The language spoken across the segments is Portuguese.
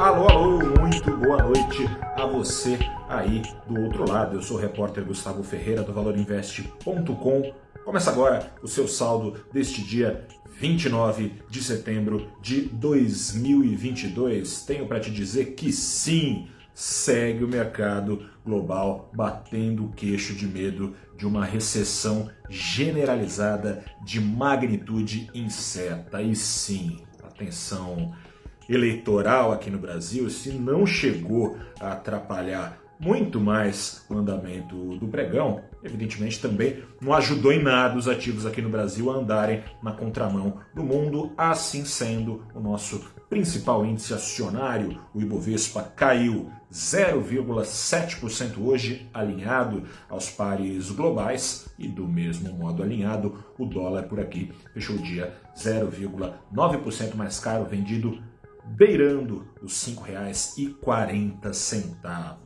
Alô, alô, muito boa noite a você aí do outro lado. Eu sou o repórter Gustavo Ferreira do ValorInvest.com. Começa agora o seu saldo deste dia 29 de setembro de 2022. Tenho para te dizer que sim, segue o mercado global batendo o queixo de medo de uma recessão generalizada de magnitude incerta. E sim, atenção eleitoral aqui no Brasil, se não chegou a atrapalhar muito mais o andamento do pregão, evidentemente também não ajudou em nada os ativos aqui no Brasil a andarem na contramão do mundo. Assim sendo, o nosso principal índice acionário, o Ibovespa, caiu 0,7% hoje, alinhado aos pares globais, e do mesmo modo alinhado, o dólar por aqui fechou o dia 0,9% mais caro, vendido beirando os R$ 5,40.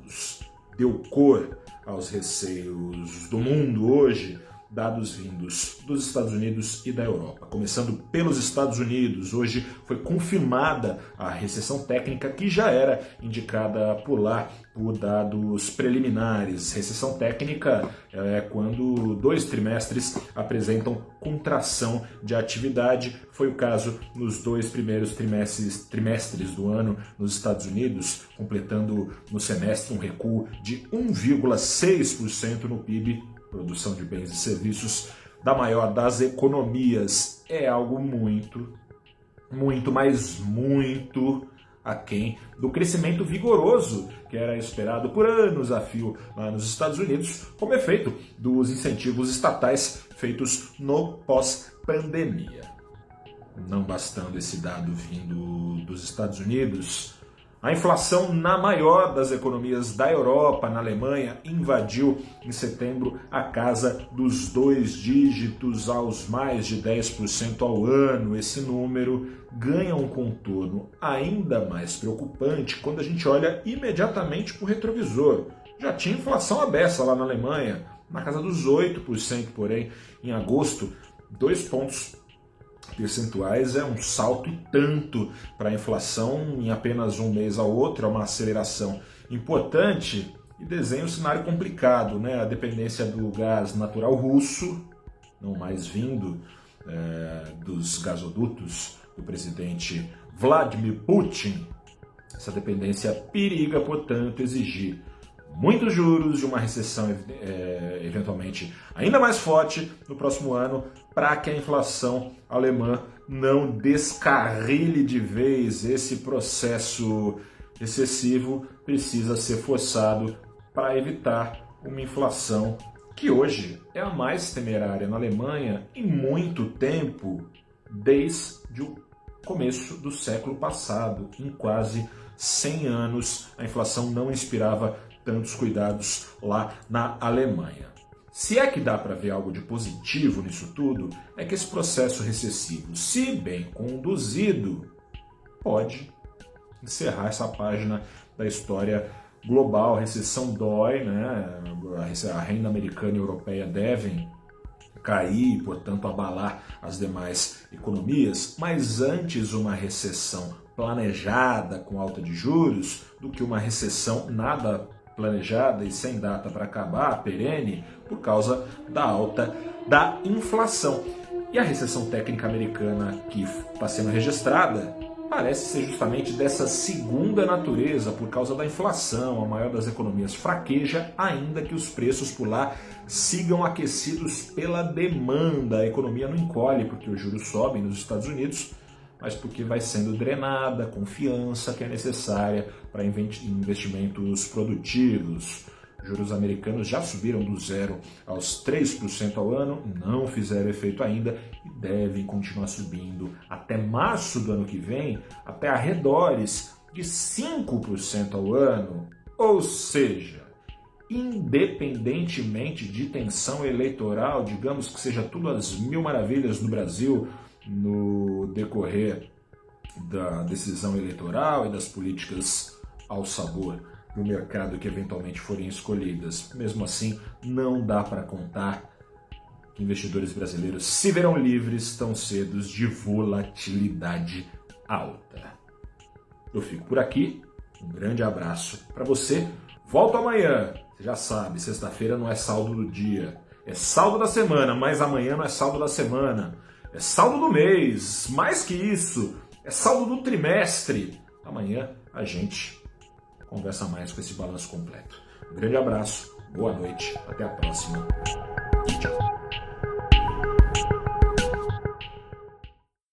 Deu cor aos receios do mundo hoje, dados vindos dos Estados Unidos e da Europa. Começando pelos Estados Unidos, hoje foi confirmada a recessão técnica que já era indicada por lá por dados preliminares. Recessão técnica é quando dois trimestres apresentam contração de atividade. Foi o caso nos dois primeiros trimestres, trimestres do ano nos Estados Unidos, completando no semestre um recuo de 1,6% no PIB produção de bens e serviços da maior das economias. É algo muito, muito, mas muito aquém do crescimento vigoroso que era esperado por anos a fio lá nos Estados Unidos, como efeito dos incentivos estatais feitos no pós-pandemia. Não bastando esse dado vindo dos Estados Unidos, a inflação na maior das economias da Europa, na Alemanha, invadiu em setembro a casa dos dois dígitos aos mais de 10% ao ano. Esse número ganha um contorno ainda mais preocupante quando a gente olha imediatamente para o retrovisor. Já tinha inflação abessa lá na Alemanha, na casa dos 8%, porém, em agosto, dois pontos percentuais é um salto e tanto para a inflação em apenas um mês ao outro, é uma aceleração importante e desenha um cenário complicado, né? A dependência do gás natural russo, não mais vindo é, dos gasodutos do presidente Vladimir Putin, essa dependência periga, portanto, exigir muitos juros de uma recessão é, eventualmente ainda mais forte no próximo ano para que a inflação alemã não descarrile de vez esse processo excessivo precisa ser forçado para evitar uma inflação que hoje é a mais temerária na Alemanha em muito tempo, desde o começo do século passado, em quase 100 anos, a inflação não inspirava tantos cuidados lá na Alemanha. Se é que dá para ver algo de positivo nisso tudo, é que esse processo recessivo, se bem conduzido, pode encerrar essa página da história global. A recessão dói, né? a renda americana e europeia devem cair, portanto abalar as demais economias, mas antes uma recessão planejada com alta de juros do que uma recessão nada planejada e sem data para acabar, perene, por causa da alta da inflação. E a recessão técnica americana que está sendo registrada parece ser justamente dessa segunda natureza, por causa da inflação, a maior das economias fraqueja, ainda que os preços por lá sigam aquecidos pela demanda. A economia não encolhe porque os juros sobem nos Estados Unidos mas porque vai sendo drenada a confiança que é necessária para investimentos produtivos. Juros americanos já subiram do zero aos 3% ao ano, não fizeram efeito ainda e devem continuar subindo até março do ano que vem, até arredores de 5% ao ano. Ou seja, independentemente de tensão eleitoral, digamos que seja tudo às mil maravilhas no Brasil, no decorrer da decisão eleitoral e das políticas ao sabor do mercado que eventualmente forem escolhidas. Mesmo assim, não dá para contar que investidores brasileiros se verão livres tão cedo de volatilidade alta. Eu fico por aqui. Um grande abraço para você. Volto amanhã. Você já sabe, sexta-feira não é saldo do dia, é saldo da semana, mas amanhã não é saldo da semana. É saldo do mês, mais que isso, é saldo do trimestre. Amanhã a gente conversa mais com esse balanço completo. Um grande abraço, boa noite, até a próxima. Tchau.